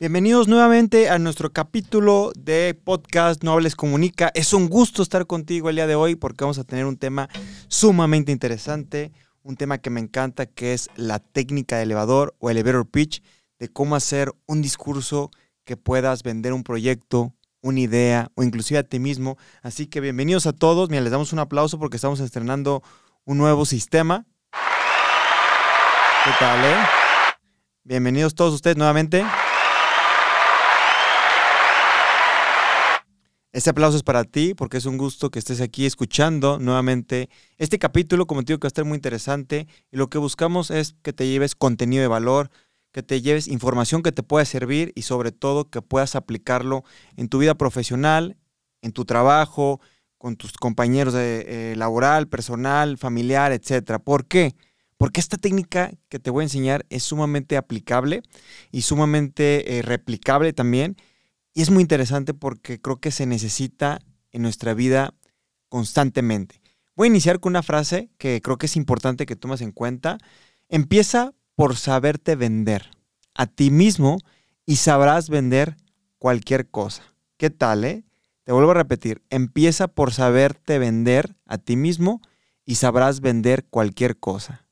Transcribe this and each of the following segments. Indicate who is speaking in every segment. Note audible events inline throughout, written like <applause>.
Speaker 1: Bienvenidos nuevamente a nuestro capítulo de podcast No Hables Comunica. Es un gusto estar contigo el día de hoy porque vamos a tener un tema sumamente interesante, un tema que me encanta que es la técnica de elevador o elevator pitch, de cómo hacer un discurso que puedas vender un proyecto, una idea o inclusive a ti mismo. Así que bienvenidos a todos. Mira, les damos un aplauso porque estamos estrenando un nuevo sistema. ¿Qué tal, eh? Bienvenidos todos ustedes nuevamente. Este aplauso es para ti porque es un gusto que estés aquí escuchando nuevamente este capítulo, como te digo, que va a estar muy interesante y lo que buscamos es que te lleves contenido de valor, que te lleves información que te pueda servir y sobre todo que puedas aplicarlo en tu vida profesional, en tu trabajo, con tus compañeros de, eh, laboral, personal, familiar, etc. ¿Por qué? Porque esta técnica que te voy a enseñar es sumamente aplicable y sumamente eh, replicable también y es muy interesante porque creo que se necesita en nuestra vida constantemente. Voy a iniciar con una frase que creo que es importante que tomes en cuenta. Empieza por saberte vender a ti mismo y sabrás vender cualquier cosa. ¿Qué tal, eh? Te vuelvo a repetir. Empieza por saberte vender a ti mismo y sabrás vender cualquier cosa.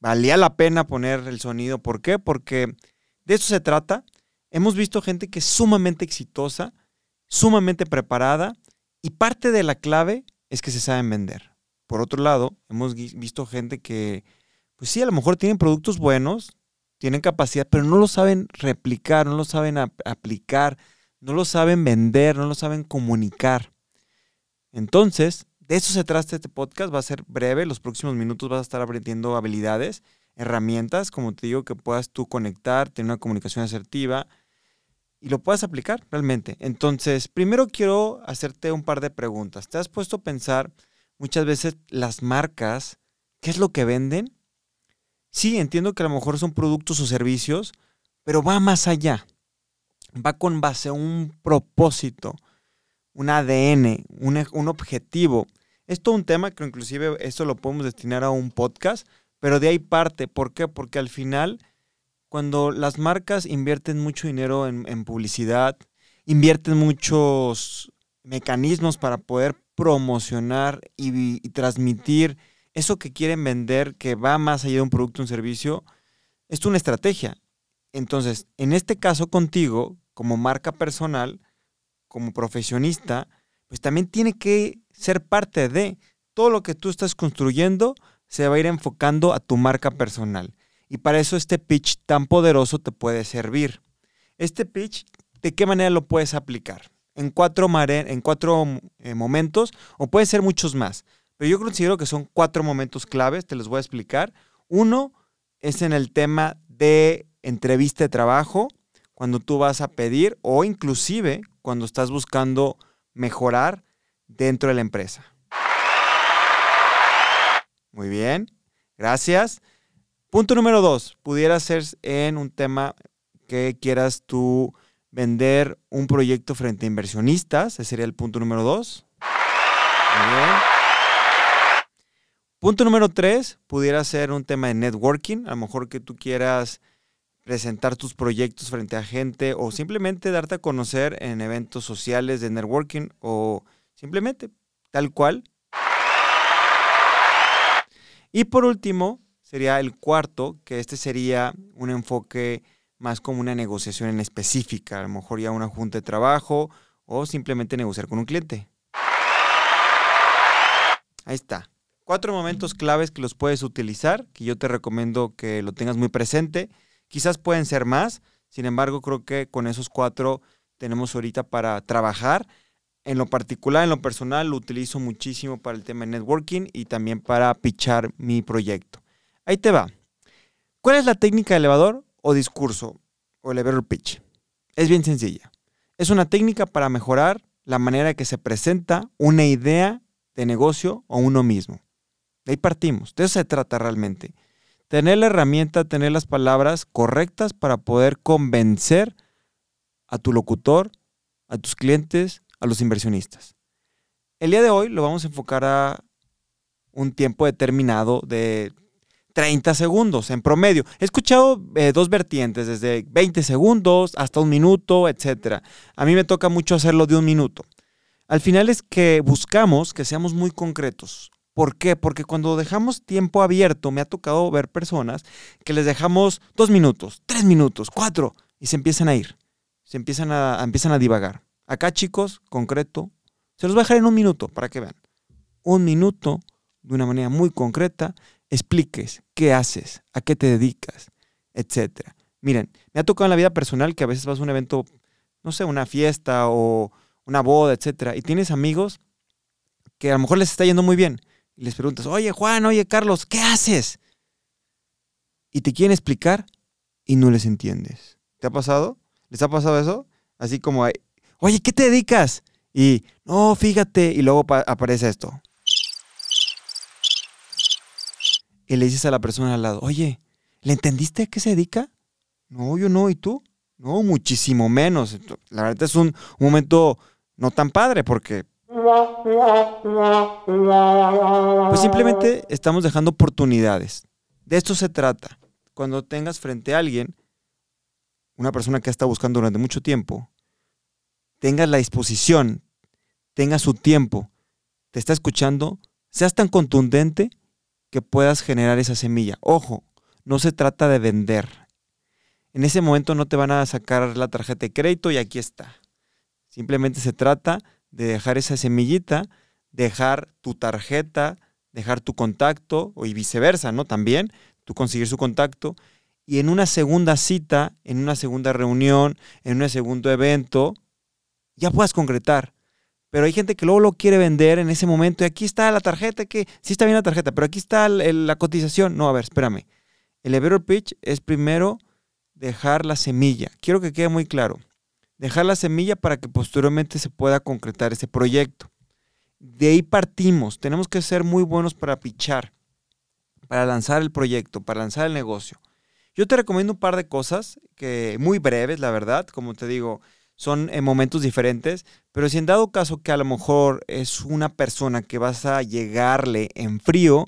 Speaker 1: Valía la pena poner el sonido. ¿Por qué? Porque de eso se trata. Hemos visto gente que es sumamente exitosa, sumamente preparada y parte de la clave es que se saben vender. Por otro lado, hemos visto gente que, pues sí, a lo mejor tienen productos buenos, tienen capacidad, pero no lo saben replicar, no lo saben aplicar, no lo saben vender, no lo saben comunicar. Entonces, de eso se trata este podcast, va a ser breve, los próximos minutos vas a estar aprendiendo habilidades herramientas, como te digo, que puedas tú conectar, tener una comunicación asertiva y lo puedas aplicar realmente. Entonces, primero quiero hacerte un par de preguntas. ¿Te has puesto a pensar muchas veces las marcas, qué es lo que venden? Sí, entiendo que a lo mejor son productos o servicios, pero va más allá. Va con base a un propósito, un ADN, un, un objetivo. Es todo un tema que inclusive esto lo podemos destinar a un podcast, pero de ahí parte. ¿Por qué? Porque al final, cuando las marcas invierten mucho dinero en, publicidad, invierten muchos mecanismos para poder promocionar y, transmitir eso que quieren vender, que va más allá de un producto o un servicio, es una estrategia. Entonces, en este caso contigo, como marca personal, como profesionista, pues también tiene que ser parte de todo lo que tú estás construyendo, se va a ir enfocando a tu marca personal. Y para eso este pitch tan poderoso te puede servir. Este pitch, ¿de qué manera lo puedes aplicar? En cuatro, en cuatro eh, momentos o puede ser muchos más. Pero yo considero que son cuatro momentos claves, te los voy a explicar. Uno es en el tema de entrevista de trabajo, cuando tú vas a pedir o inclusive cuando estás buscando mejorar dentro de la empresa. Muy bien, gracias. Punto número dos, pudiera ser en un tema que quieras tú vender un proyecto frente a inversionistas, ese sería el punto número dos. Muy bien. Punto número tres, pudiera ser un tema de networking, a lo mejor que tú quieras presentar tus proyectos frente a gente o simplemente darte a conocer en eventos sociales de networking o simplemente tal cual y por último, sería el cuarto, que este sería un enfoque más como una negociación en específica, a lo mejor ya una junta de trabajo o simplemente negociar con un cliente. Ahí está. Cuatro momentos claves que los puedes utilizar, que yo te recomiendo que lo tengas muy presente. Quizás pueden ser más, sin embargo creo que con esos cuatro tenemos ahorita para trabajar en lo particular, en lo personal, lo utilizo muchísimo para el tema de networking y también para pitchar mi proyecto. Ahí te va. ¿Cuál es la técnica de elevador o discurso o elevator pitch? Es bien sencilla. Es una técnica para mejorar la manera que se presenta una idea de negocio o uno mismo. De ahí partimos. De eso se trata realmente. Tener la herramienta, tener las palabras correctas para poder convencer a tu locutor, a tus clientes, a los inversionistas. El día de hoy lo vamos a enfocar a un tiempo determinado de 30 segundos en promedio. He escuchado eh, dos vertientes, desde 20 segundos hasta un minuto, etc. A mí me toca mucho hacerlo de un minuto. Al final es que buscamos que seamos muy concretos. ¿Por qué? Porque cuando dejamos tiempo abierto, me ha tocado ver personas que les dejamos dos minutos, tres minutos, cuatro, y se empiezan a ir. Se empiezan a, empiezan a divagar. Acá, chicos, concreto, se los voy a dejar en un minuto para que vean. Un minuto, de una manera muy concreta, expliques qué haces, a qué te dedicas, etc. Miren, me ha tocado en la vida personal que a veces vas a un evento, no sé, una fiesta o una boda, etc. Y tienes amigos que a lo mejor les está yendo muy bien. Y les preguntas, oye Juan, oye Carlos, ¿qué haces? Y te quieren explicar y no les entiendes. ¿Te ha pasado? ¿Les ha pasado eso? Así como, oye, ¿qué te dedicas? Y, no, fíjate, y luego aparece esto. y le dices a la persona al lado, oye, ¿le entendiste a qué se dedica? No, yo no, ¿y tú? No, muchísimo menos. La verdad es un, momento no tan padre porque... Pues simplemente estamos dejando oportunidades. De esto se trata. Cuando tengas frente a alguien, una persona que está buscando durante mucho tiempo, tengas la disposición, tengas su tiempo, te está escuchando, seas tan contundente que puedas generar esa semilla. Ojo, no se trata de vender. En ese momento no te van a sacar la tarjeta de crédito y aquí está. Simplemente se trata de dejar esa semillita, dejar tu tarjeta, dejar tu contacto y viceversa, ¿no? También tú conseguir su contacto y en una segunda cita, en una segunda reunión, en un segundo evento, ya puedas concretar. Pero hay gente que luego lo quiere vender en ese momento y aquí está la tarjeta, que sí está bien la tarjeta, pero aquí está la cotización. No, a ver, espérame. El elevator pitch es primero dejar la semilla. Quiero que quede muy claro. Dejar la semilla para que posteriormente se pueda concretar ese proyecto. De ahí partimos. Tenemos que ser muy buenos para pichar, para lanzar el proyecto, para lanzar el negocio. Yo te recomiendo un par de cosas que muy breves, la verdad. Como te digo, son en momentos diferentes, pero si en dado caso que a lo mejor es una persona que vas a llegarle en frío,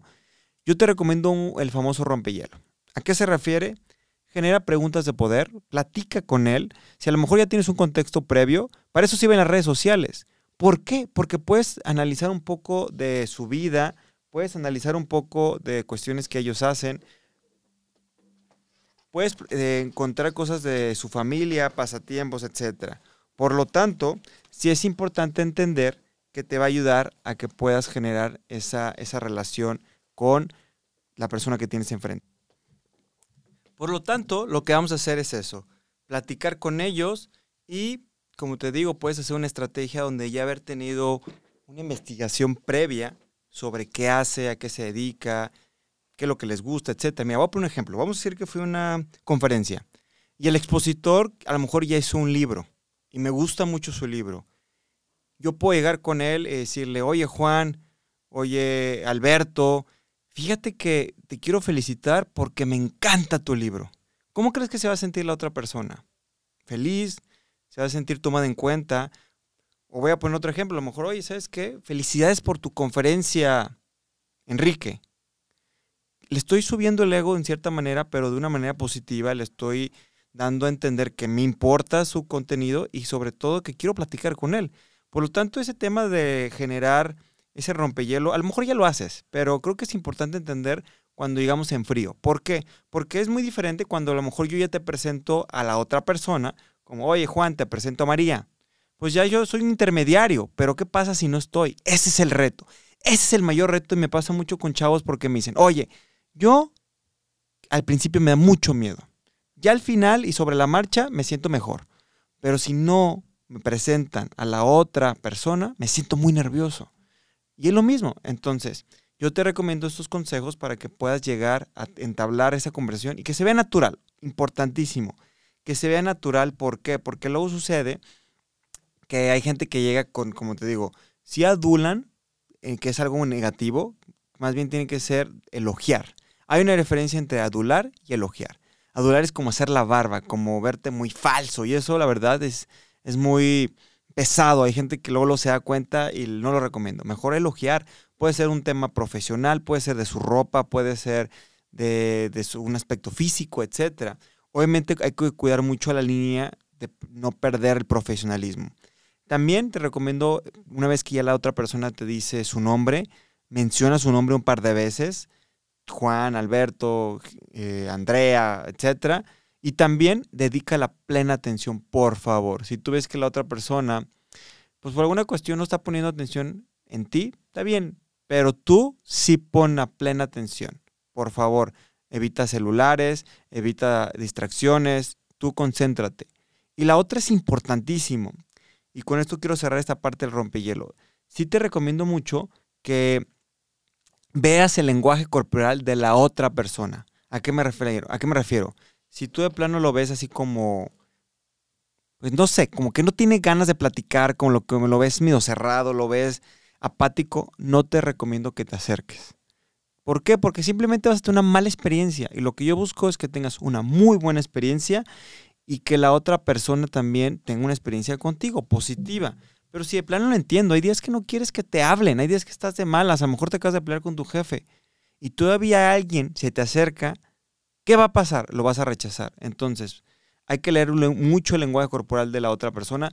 Speaker 1: yo te recomiendo el famoso rompehielo. ¿A qué se refiere? Genera preguntas de poder, platica con él. Si a lo mejor ya tienes un contexto previo, para eso sirven las redes sociales. ¿Por qué? Porque puedes analizar un poco de su vida, puedes analizar un poco de cuestiones que ellos hacen, puedes eh, encontrar cosas de su familia, pasatiempos, etc. Por lo tanto, sí es importante entender que te va a ayudar a que puedas generar esa, esa relación con la persona que tienes enfrente. Por lo tanto, lo que vamos a hacer es eso, platicar con ellos y, como te digo, puedes hacer una estrategia donde ya haber tenido una investigación previa sobre qué hace, a qué se dedica, qué es lo que les gusta, etc. Me voy a poner un ejemplo. Vamos a decir que fue una conferencia y el expositor a lo mejor ya hizo un libro y me gusta mucho su libro. Yo puedo llegar con él y decirle, oye Juan, oye Alberto, fíjate que te quiero felicitar porque me encanta tu libro. ¿Cómo crees que se va a sentir la otra persona? ¿Feliz? ¿Se va a sentir tomada en cuenta? O voy a poner otro ejemplo, a lo mejor, oye, ¿sabes qué? Felicidades por tu conferencia, Enrique le estoy subiendo el ego en cierta manera, pero de una manera positiva, le estoy dando a entender que me importa su contenido y sobre todo que quiero platicar con él. Por lo tanto, ese tema de generar ese rompehielo, a lo mejor ya lo haces, pero creo que es importante entender cuando digamos en frío. ¿Por qué? Porque es muy diferente cuando a lo mejor yo ya te presento a la otra persona, como, oye Juan, te presento a María. Pues ya yo soy un intermediario, pero ¿qué pasa si no estoy? Ese es el reto. Ese es el mayor reto y me pasa mucho con chavos porque me dicen, oye, yo al principio me da mucho miedo. Ya al final y sobre la marcha me siento mejor. Pero si no me presentan a la otra persona, me siento muy nervioso. Y es lo mismo. Entonces, yo te recomiendo estos consejos para que puedas llegar a entablar esa conversación y que se vea natural. Importantísimo. Que se vea natural. ¿Por qué? Porque luego sucede que hay gente que llega con, como te digo, si adulan, eh, que es algo negativo, más bien tiene que ser elogiar. Hay una diferencia entre adular y elogiar. Adular es como hacer la barba, como verte muy falso. Y eso, la verdad, es, es muy pesado. Hay gente que luego lo se da cuenta y no lo recomiendo. Mejor elogiar. Puede ser un tema profesional, puede ser de su ropa, puede ser de, un aspecto físico, etc. Obviamente hay que cuidar mucho la línea de no perder el profesionalismo. También te recomiendo, una vez que ya la otra persona te dice su nombre, menciona su nombre un par de veces, Juan, Alberto, eh, Andrea, etc. Y también dedica la plena atención, por favor. Si tú ves que la otra persona, pues por alguna cuestión no está poniendo atención en ti, está bien, pero tú sí pon la plena atención. Por favor, evita celulares, evita distracciones, tú concéntrate. Y la otra es importantísimo. Y con esto quiero cerrar esta parte del rompehielo. Sí te recomiendo mucho que veas el lenguaje corporal de la otra persona. ¿A qué me refiero? ¿A qué me refiero? Si tú de plano lo ves así como pues no sé, como que no tiene ganas de platicar, como lo que lo ves medio cerrado, lo ves apático, no te recomiendo que te acerques. ¿Por qué? Porque simplemente vas a tener una mala experiencia y lo que yo busco es que tengas una muy buena experiencia y que la otra persona también tenga una experiencia contigo positiva. Pero si de plano lo entiendo, hay días que no quieres que te hablen, hay días que estás de malas, a lo mejor te acabas de pelear con tu jefe y todavía alguien se te acerca, ¿qué va a pasar? Lo vas a rechazar. Entonces, hay que leer mucho el lenguaje corporal de la otra persona.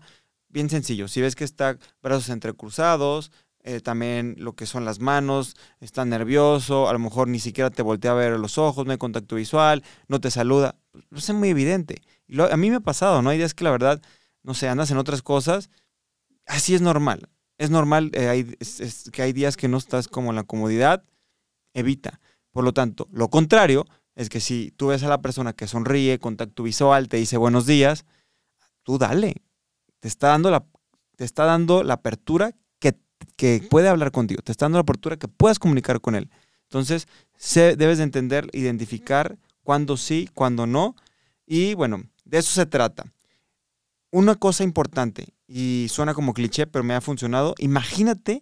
Speaker 1: Bien sencillo, si ves que está brazos entrecruzados, eh, también lo que son las manos, está nervioso, a lo mejor ni siquiera te voltea a ver los ojos, no hay contacto visual, no te saluda, pues es muy evidente. Y a mí me ha pasado, ¿no? Hay días que la verdad, no sé, andas en otras cosas, así es normal. Es normal eh, que hay días que no estás como en la comodidad, evita. Por lo tanto, lo contrario es que si tú ves a la persona que sonríe, contacto visual, te dice buenos días, tú dale. Te está dando la, te está dando la apertura que puede hablar contigo, te está dando la apertura que puedas comunicar con él. Entonces, debes de entender, identificar cuándo sí, cuándo no. Y bueno, de eso se trata. Una cosa importante, y suena como cliché, pero me ha funcionado, imagínate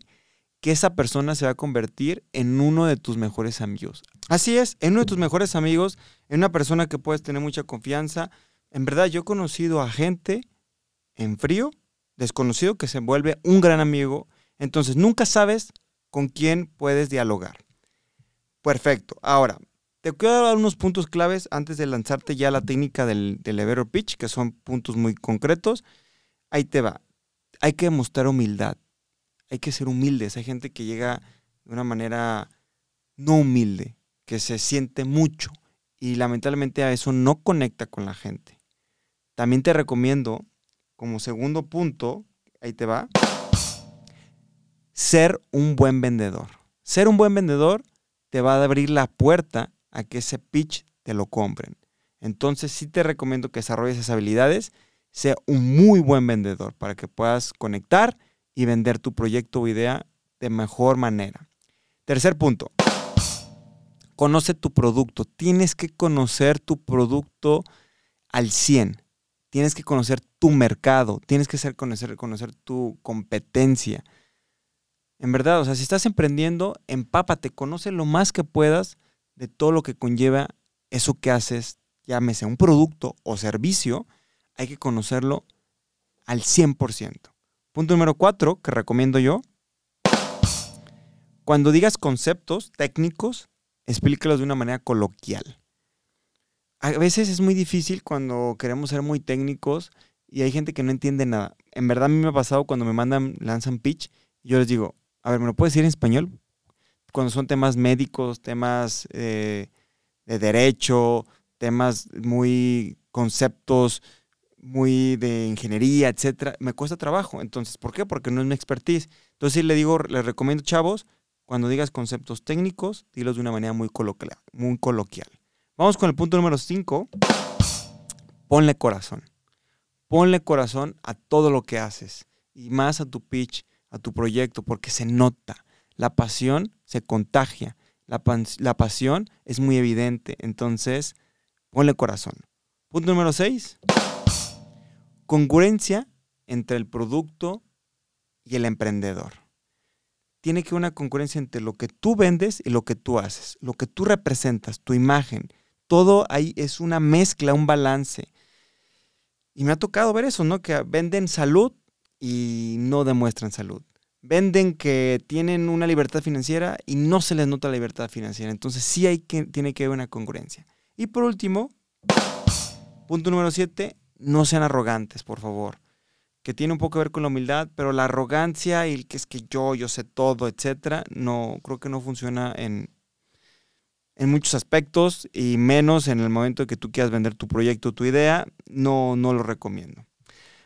Speaker 1: que esa persona se va a convertir en uno de tus mejores amigos. Así es, en uno de tus mejores amigos, en una persona que puedes tener mucha confianza. En verdad, yo he conocido a gente en frío, desconocido, que se vuelve un gran amigo entonces, nunca sabes con quién puedes dialogar. Perfecto. Ahora, te quiero dar unos puntos claves antes de lanzarte ya la técnica del, del pitch, que son puntos muy concretos. Ahí te va. Hay que mostrar humildad. Hay que ser humildes. Hay gente que llega de una manera no humilde, que se siente mucho y lamentablemente a eso no conecta con la gente. También te recomiendo, como segundo punto, ahí te va, ser un buen vendedor. Ser un buen vendedor te va a abrir la puerta a que ese pitch te lo compren. Entonces sí te recomiendo que desarrolles esas habilidades, sea un muy buen vendedor para que puedas conectar y vender tu proyecto o idea de mejor manera. Tercer punto, conoce tu producto. Tienes que conocer tu producto al 100. Tienes que conocer tu mercado, tienes que conocer, conocer tu competencia. En verdad, o sea, si estás emprendiendo, empápate, conoce lo más que puedas de todo lo que conlleva eso que haces, llámese un producto o servicio, hay que conocerlo al 100%. Punto número cuatro, que recomiendo yo, cuando digas conceptos técnicos, explícalos de una manera coloquial. A veces es muy difícil cuando queremos ser muy técnicos y hay gente que no entiende nada. En verdad a mí me ha pasado cuando me mandan, lanzan pitch, y yo les digo, a ver, ¿me lo puedes decir en español? Cuando son temas médicos, temas eh, de derecho, temas muy conceptos muy de ingeniería, etcétera, me cuesta trabajo. Entonces, ¿por qué? Porque no es mi expertise. Entonces, le digo, les recomiendo, chavos, cuando digas conceptos técnicos, dilos de una manera muy coloquial. Muy coloquial. Vamos con el punto número 5. Ponle corazón. Ponle corazón a todo lo que haces y más a tu pitch a tu proyecto porque se nota. La pasión se contagia. La, pasión es muy evidente. Entonces, ponle corazón. Punto número 6. Congruencia entre el producto y el emprendedor. Tiene que una concurrencia entre lo que tú vendes y lo que tú haces, lo que tú representas, tu imagen. Todo ahí es una mezcla, un balance. Y me ha tocado ver eso, ¿no? Que venden salud y no demuestran salud. venden que tienen una libertad financiera y no se les nota la libertad financiera. Entonces sí hay que, tiene que haber una congruencia. Y por último, punto número siete, no sean arrogantes, por favor. Que tiene un poco que ver con la humildad, pero la arrogancia y el que es que yo, yo sé todo, etcétera, no, creo que no funciona en, en muchos aspectos y menos en el momento que tú quieras vender tu proyecto, tu idea, no, no lo recomiendo.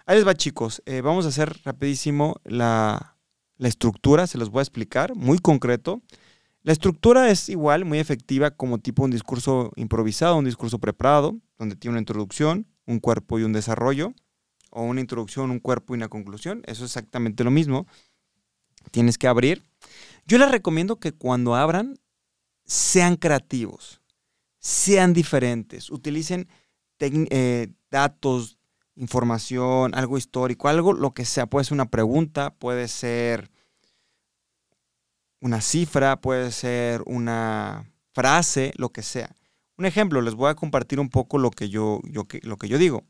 Speaker 1: Ahí les va chicos, eh, vamos a hacer rapidísimo la, la estructura, se los voy a explicar, muy concreto. La estructura es igual, muy efectiva como tipo un discurso improvisado, un discurso preparado, donde tiene una introducción, un cuerpo y un desarrollo, o una introducción, un cuerpo y una conclusión. Eso es exactamente lo mismo. Tienes que abrir. Yo les recomiendo que cuando abran sean creativos, sean diferentes, utilicen eh, datos, información, algo histórico, algo lo que sea. Puede ser una pregunta, puede ser una cifra, puede ser una frase, lo que sea. Un ejemplo, les voy a compartir un poco lo que yo, yo, lo que yo digo.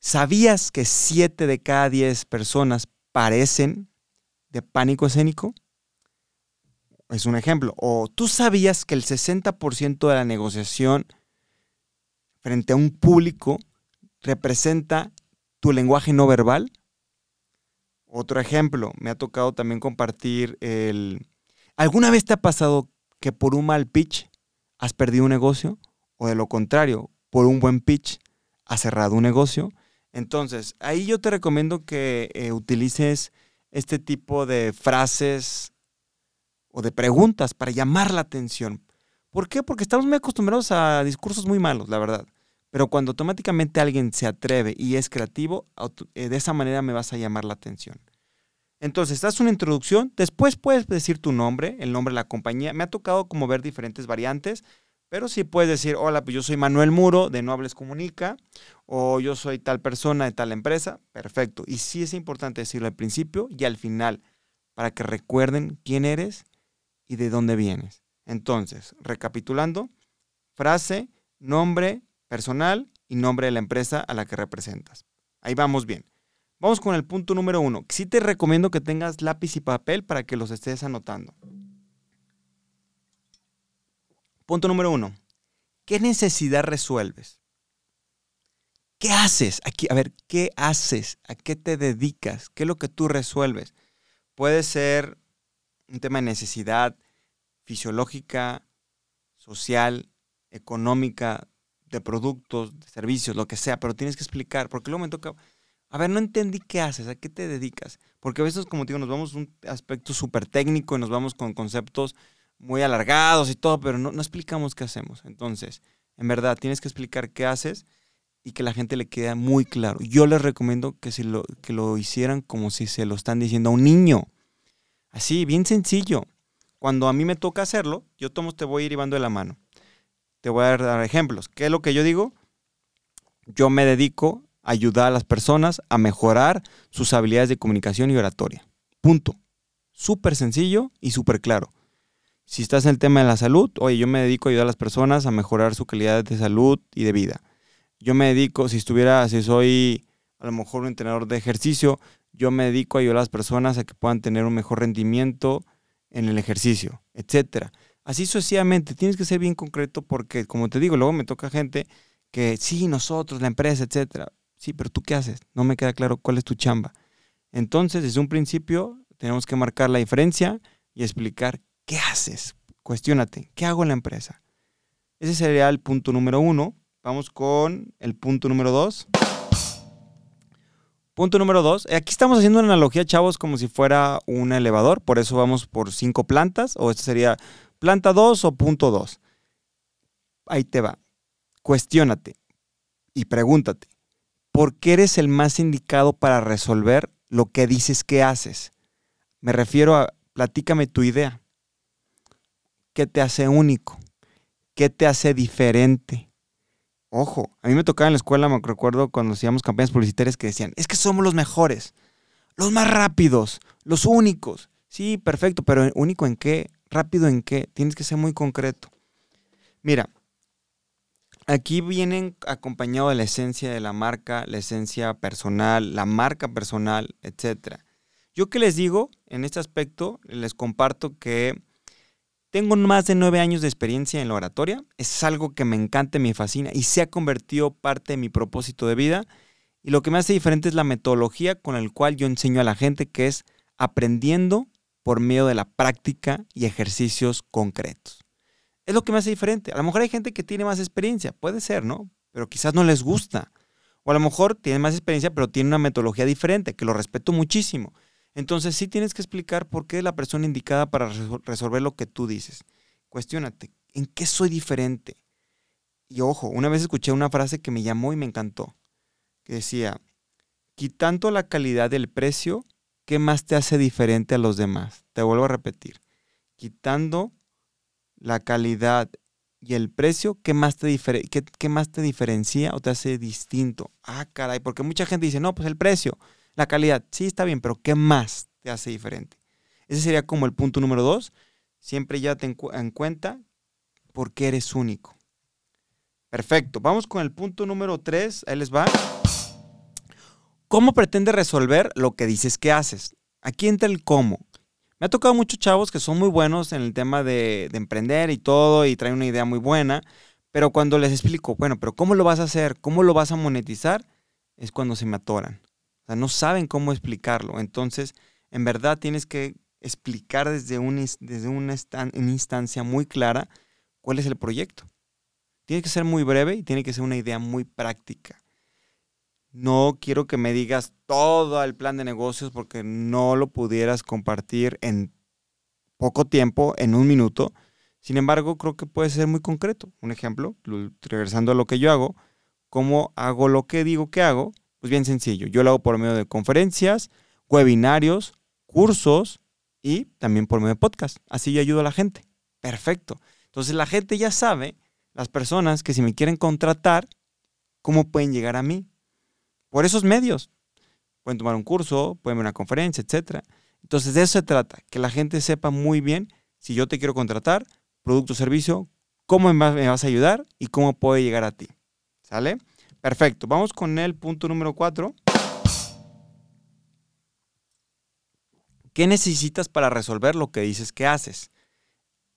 Speaker 1: ¿Sabías que 7 de cada 10 personas parecen de pánico escénico? Es un ejemplo. O tú sabías que el 60% de la negociación frente a un público representa tu lenguaje no verbal. Otro ejemplo, me ha tocado también compartir el... ¿Alguna vez te ha pasado que por un mal pitch has perdido un negocio? O de lo contrario, por un buen pitch has cerrado un negocio. Entonces, ahí yo te recomiendo que eh, utilices este tipo de frases o de preguntas para llamar la atención. ¿Por qué? Porque estamos muy acostumbrados a discursos muy malos, la verdad. Pero cuando automáticamente alguien se atreve y es creativo, eh, de esa manera me vas a llamar la atención. Entonces, das una introducción, después puedes decir tu nombre, el nombre de la compañía. Me ha tocado como ver diferentes variantes, pero sí puedes decir, hola, pues yo soy Manuel Muro de No Hables Comunica, o yo soy tal persona de tal empresa. Perfecto. Y sí es importante decirlo al principio y al final, para que recuerden quién eres y de dónde vienes. Entonces, recapitulando, frase, nombre personal y nombre de la empresa a la que representas. Ahí vamos bien. Vamos con el punto número uno. Sí te recomiendo que tengas lápiz y papel para que los estés anotando. Punto número uno. ¿Qué necesidad resuelves? ¿Qué haces? Aquí, a ver, ¿qué haces? ¿A qué te dedicas? ¿Qué es lo que tú resuelves? Puede ser un tema de necesidad fisiológica, social, económica, de productos, de servicios, lo que sea, pero tienes que explicar, porque luego me toca, a ver, no entendí qué haces, a qué te dedicas, porque a veces, como te digo, nos vamos a un aspecto súper técnico y nos vamos con conceptos muy alargados y todo, pero no, no explicamos qué hacemos. Entonces, en verdad, tienes que explicar qué haces y que la gente le quede muy claro. Yo les recomiendo que, si lo, que lo hicieran como si se lo están diciendo a un niño. Así, bien sencillo. Cuando a mí me toca hacerlo, yo tomo, te voy a ir llevando de la mano. Te voy a dar ejemplos. ¿Qué es lo que yo digo? Yo me dedico ayudar a las personas a mejorar sus habilidades de comunicación y oratoria. Punto. Súper sencillo y súper claro. Si estás en el tema de la salud, oye, yo me dedico a ayudar a las personas a mejorar su calidad de salud y de vida. Yo me dedico, si estuviera, si soy a lo mejor un entrenador de ejercicio, yo me dedico a ayudar a las personas a que puedan tener un mejor rendimiento en el ejercicio, etcétera. Así sucesivamente, tienes que ser bien concreto porque, como te digo, luego me toca gente que sí, nosotros, la empresa, etcétera. Sí, pero tú qué haces? No me queda claro cuál es tu chamba. Entonces, desde un principio, tenemos que marcar la diferencia y explicar qué haces. Cuestiónate, ¿qué hago en la empresa? Ese sería el punto número uno. Vamos con el punto número dos. Punto número dos. Aquí estamos haciendo una analogía, chavos, como si fuera un elevador. Por eso vamos por cinco plantas. O esto sería planta 2 o punto 2. Ahí te va. Cuestiónate y pregúntate. ¿Por qué eres el más indicado para resolver lo que dices que haces? Me refiero a, platícame tu idea. ¿Qué te hace único? ¿Qué te hace diferente? Ojo, a mí me tocaba en la escuela, me recuerdo cuando hacíamos campañas publicitarias que decían, es que somos los mejores, los más rápidos, los únicos. Sí, perfecto, pero único en qué? ¿Rápido en qué? Tienes que ser muy concreto. Mira, aquí vienen acompañado de la esencia de la marca, la esencia personal, la marca personal, etc. Yo que les digo, en este aspecto, les comparto que tengo más de nueve años de experiencia en la oratoria. Es algo que me encanta, me fascina y se ha convertido parte de mi propósito de vida. Y lo que me hace diferente es la metodología con la cual yo enseño a la gente, que es aprendiendo por medio de la práctica y ejercicios concretos. Es lo que me hace diferente. A lo mejor hay gente que tiene más experiencia, puede ser, ¿no? Pero quizás no les gusta. O a lo mejor tiene más experiencia, pero tiene una metodología diferente, que lo respeto muchísimo. Entonces sí tienes que explicar por qué es la persona indicada para resolver lo que tú dices. Cuestiónate, ¿en qué soy diferente? Y ojo, una vez escuché una frase que me llamó y me encantó, que decía, quitando la calidad del precio, ¿qué más te hace diferente a los demás? Te vuelvo a repetir, quitando la calidad y el precio, ¿qué más te, qué, qué más te diferencia o te hace distinto? Ah, caray, porque mucha gente dice, no, pues el precio. La calidad, sí está bien, pero ¿qué más te hace diferente? Ese sería como el punto número dos. Siempre ya ten en cuenta por qué eres único. Perfecto. Vamos con el punto número tres. Ahí les va. ¿Cómo pretendes resolver lo que dices que haces? Aquí entra el cómo. Me ha tocado muchos chavos que son muy buenos en el tema de, de emprender y todo y traen una idea muy buena, pero cuando les explico, bueno, pero ¿cómo lo vas a hacer? ¿Cómo lo vas a monetizar? Es cuando se me atoran. O sea, no saben cómo explicarlo. Entonces, en verdad tienes que explicar desde, un, desde una, instancia muy clara cuál es el proyecto. Tiene que ser muy breve y tiene que ser una idea muy práctica. No quiero que me digas todo el plan de negocios porque no lo pudieras compartir en poco tiempo, en un minuto. Sin embargo, creo que puede ser muy concreto. Un ejemplo, regresando a lo que yo hago, cómo hago lo que digo que hago pues bien sencillo. Yo lo hago por medio de conferencias, webinarios, cursos y también por medio de podcast. Así yo ayudo a la gente. Perfecto. Entonces la gente ya sabe, las personas que si me quieren contratar, cómo pueden llegar a mí. Por esos medios. Pueden tomar un curso, pueden ver una conferencia, etc. Entonces de eso se trata, que la gente sepa muy bien si yo te quiero contratar, producto o servicio, cómo me vas a ayudar y cómo puedo llegar a ti. ¿Sale? Perfecto. Vamos con el punto número cuatro. ¿Qué necesitas para resolver lo que dices que haces?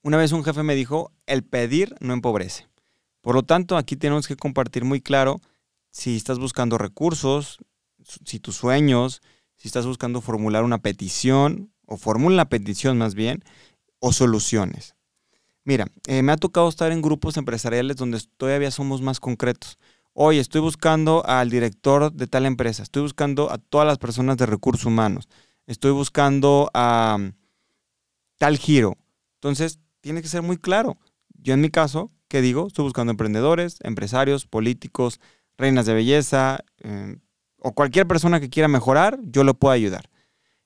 Speaker 1: Una vez un jefe me dijo, el pedir no empobrece. Por lo tanto, aquí tenemos que compartir muy claro si estás buscando recursos, si tus sueños, si estás buscando formular una petición, o formula la petición más bien, o soluciones. Mira, eh, me ha tocado estar en grupos empresariales donde todavía somos más concretos oye, estoy buscando al director de tal empresa, estoy buscando a todas las personas de recursos humanos, estoy buscando a mm, tal giro. Entonces, tiene que ser muy claro. Yo en mi caso, ¿qué digo? Estoy buscando emprendedores, empresarios, políticos, reinas de belleza, em, o cualquier persona que quiera mejorar, yo lo puedo ayudar.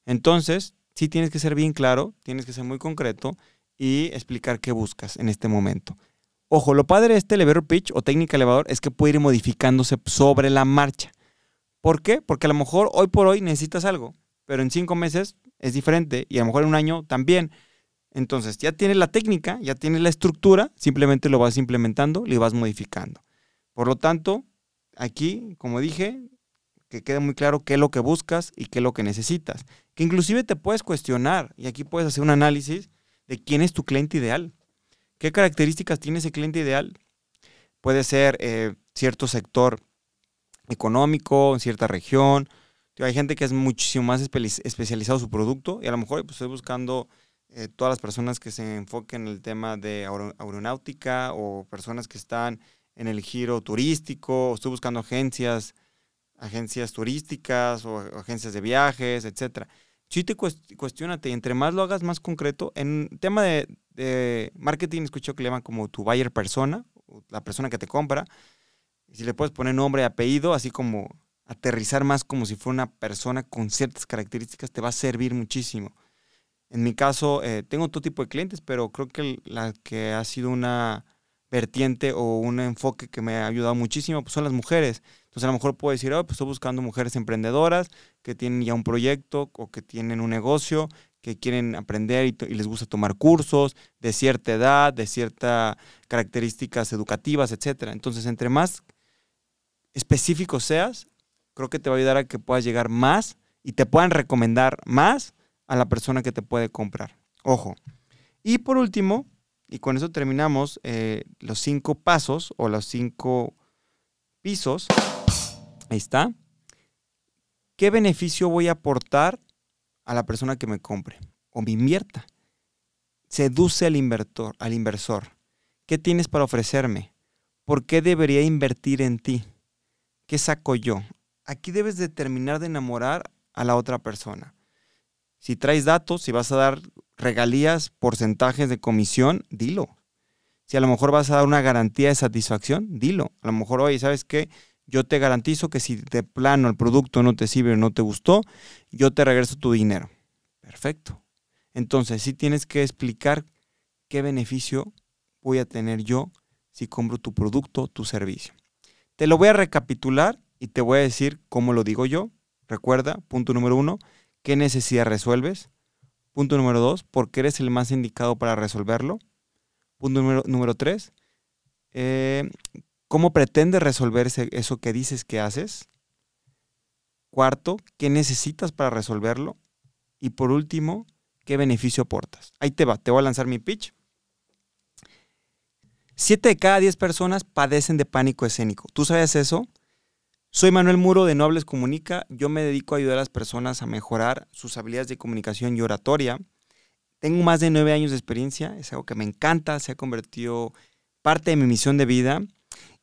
Speaker 1: Entonces, sí tienes que ser bien claro, tienes que ser muy concreto y explicar qué buscas en este momento. Ojo, lo padre de este elevator pitch o técnica elevador es que puede ir modificándose sobre la marcha. ¿Por qué? Porque a lo mejor hoy por hoy necesitas algo, pero en cinco meses es diferente y a lo mejor en un año también. Entonces ya tienes la técnica, ya tienes la estructura, simplemente lo vas implementando y lo vas modificando. Por lo tanto, aquí, como dije, que quede muy claro qué es lo que buscas y qué es lo que necesitas. Que inclusive te puedes cuestionar y aquí puedes hacer un análisis de quién es tu cliente ideal. ¿Qué características tiene ese cliente ideal? Puede ser eh, cierto sector económico, en cierta región. Hay gente que es muchísimo más especializado su producto y a lo mejor pues, estoy buscando eh, todas las personas que se enfoquen en el tema de aeronáutica o personas que están en el giro turístico, o estoy buscando agencias, agencias turísticas o agencias de viajes, etcétera sí te cuestionate, entre más lo hagas más concreto, en tema de, marketing escucho que le llaman como tu buyer persona, la persona que te compra, si le puedes poner nombre apellido, así como aterrizar más como si fuera una persona con ciertas características, te va a servir muchísimo. En mi caso, eh, tengo todo tipo de clientes, pero creo que la que ha sido una vertiente o un enfoque que me ha ayudado muchísimo pues son las mujeres. Entonces a lo mejor puedo decir, oh, pues estoy buscando mujeres emprendedoras que tienen ya un proyecto o que tienen un negocio, que quieren aprender y, les gusta tomar cursos de cierta edad, de ciertas características educativas, etc. Entonces, entre más específico seas, creo que te va a ayudar a que puedas llegar más y te puedan recomendar más a la persona que te puede comprar. Ojo. Y por último, y con eso terminamos eh, los cinco pasos o los cinco pisos. Ahí está. ¿Qué beneficio voy a aportar a la persona que me compre o me invierta? Seduce al inversor, al inversor. ¿Qué tienes para ofrecerme? ¿Por qué debería invertir en ti? ¿Qué saco yo? Aquí debes de terminar de enamorar a la otra persona. Si traes datos, si vas a dar regalías, porcentajes de comisión, dilo. Si a lo mejor vas a dar una garantía de satisfacción, dilo. A lo mejor, oye, ¿sabes qué? Yo te garantizo que si de plano el producto no te sirve o no te gustó, yo te regreso tu dinero. Perfecto. Entonces, sí tienes que explicar qué beneficio voy a tener yo si compro tu producto, tu servicio. Te lo voy a recapitular y te voy a decir cómo lo digo yo. Recuerda, punto número uno, ¿qué necesidad resuelves? Punto número dos, ¿por qué eres el más indicado para resolverlo? Punto número, tres, eh, ¿cómo pretendes resolver eso que dices que haces? Cuarto, ¿qué necesitas para resolverlo? Y por último, ¿qué beneficio aportas? Ahí te va, te voy a lanzar mi pitch. Siete de cada diez personas padecen de pánico escénico. ¿Tú sabes eso? Soy Manuel Muro de Nobles Comunica. Yo me dedico a ayudar a las personas a mejorar sus habilidades de comunicación y oratoria. Tengo más de nueve años de experiencia, es algo que me encanta, se ha convertido parte de mi misión de vida.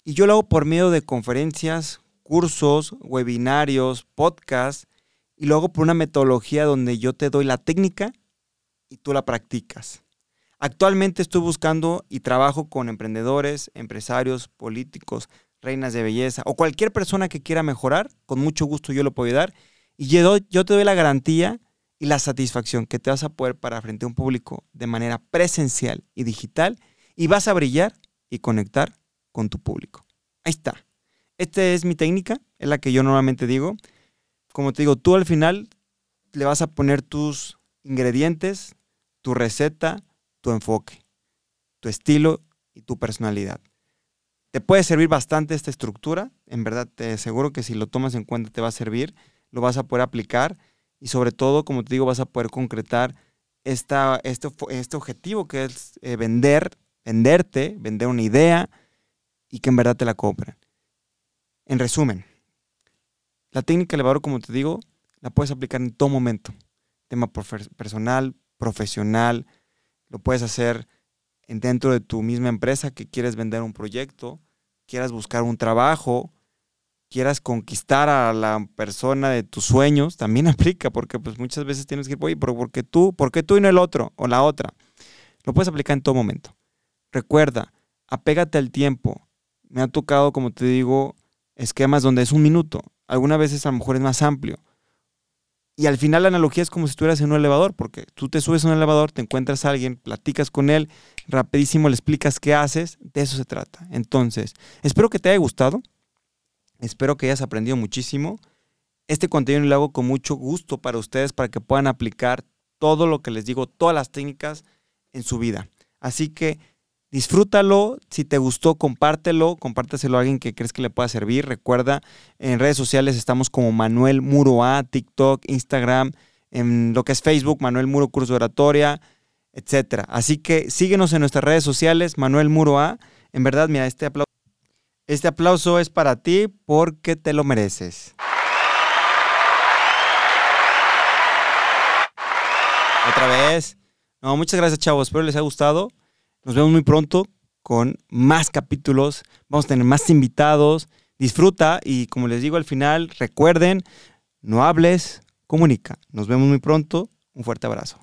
Speaker 1: Y yo lo hago por medio de conferencias, cursos, webinarios, podcasts, y lo hago por una metodología donde yo te doy la técnica y tú la practicas. Actualmente estoy buscando y trabajo con emprendedores, empresarios, políticos, reinas de belleza o cualquier persona que quiera mejorar, con mucho gusto yo lo puedo ayudar. Y yo, yo te doy la garantía y la satisfacción que te vas a poder parar frente a un público de manera presencial y digital y vas a brillar y conectar con tu público. Ahí está. Esta es mi técnica, es la que yo normalmente digo. Como te digo, tú al final le vas a poner tus ingredientes, tu receta, tu enfoque, tu estilo y tu personalidad. Te puede servir bastante esta estructura, en verdad te aseguro que si lo tomas en cuenta te va a servir, lo vas a poder aplicar y sobre todo, como te digo, vas a poder concretar esta, este, este objetivo que es eh, vender, venderte, vender una idea y que en verdad te la compren. En resumen, la técnica elevador, como te digo, la puedes aplicar en todo momento. Tema personal, profesional, lo puedes hacer dentro de tu misma empresa que quieres vender un proyecto, quieras buscar un trabajo, quieras conquistar a la persona de tus sueños, también <laughs> aplica, porque pues muchas veces tienes que ir, oye, pero ¿por qué tú? ¿Por qué tú y no el otro o la otra? Lo puedes aplicar en todo momento. Recuerda, apégate al tiempo. Me ha tocado, como te digo, esquemas donde es un minuto. Algunas veces a lo mejor es más amplio. Y al final la analogía es como si estuvieras en un elevador, porque tú te subes a un elevador, te encuentras a alguien, platicas con él, rapidísimo le explicas qué haces, de eso se trata. Entonces, espero que te haya gustado, espero que hayas aprendido muchísimo. Este contenido lo hago con mucho gusto para ustedes, para que puedan aplicar todo lo que les digo, todas las técnicas en su vida. Así que Disfrútalo, si te gustó, compártelo, compárteselo a alguien que crees que le pueda servir. Recuerda, en redes sociales estamos como Manuel Muro A, TikTok, Instagram, en lo que es Facebook, Manuel Muro Curso de Oratoria, etc. Así que síguenos en nuestras redes sociales, Manuel Muro A. En verdad, mira, este aplauso, este aplauso es para ti porque te lo mereces. Otra vez. No, muchas gracias, chavos. Espero les haya gustado. Nos vemos muy pronto con más capítulos. Vamos a tener más invitados. Disfruta y como les digo al final, recuerden, no hables, comunica. Nos vemos muy pronto. Un fuerte abrazo.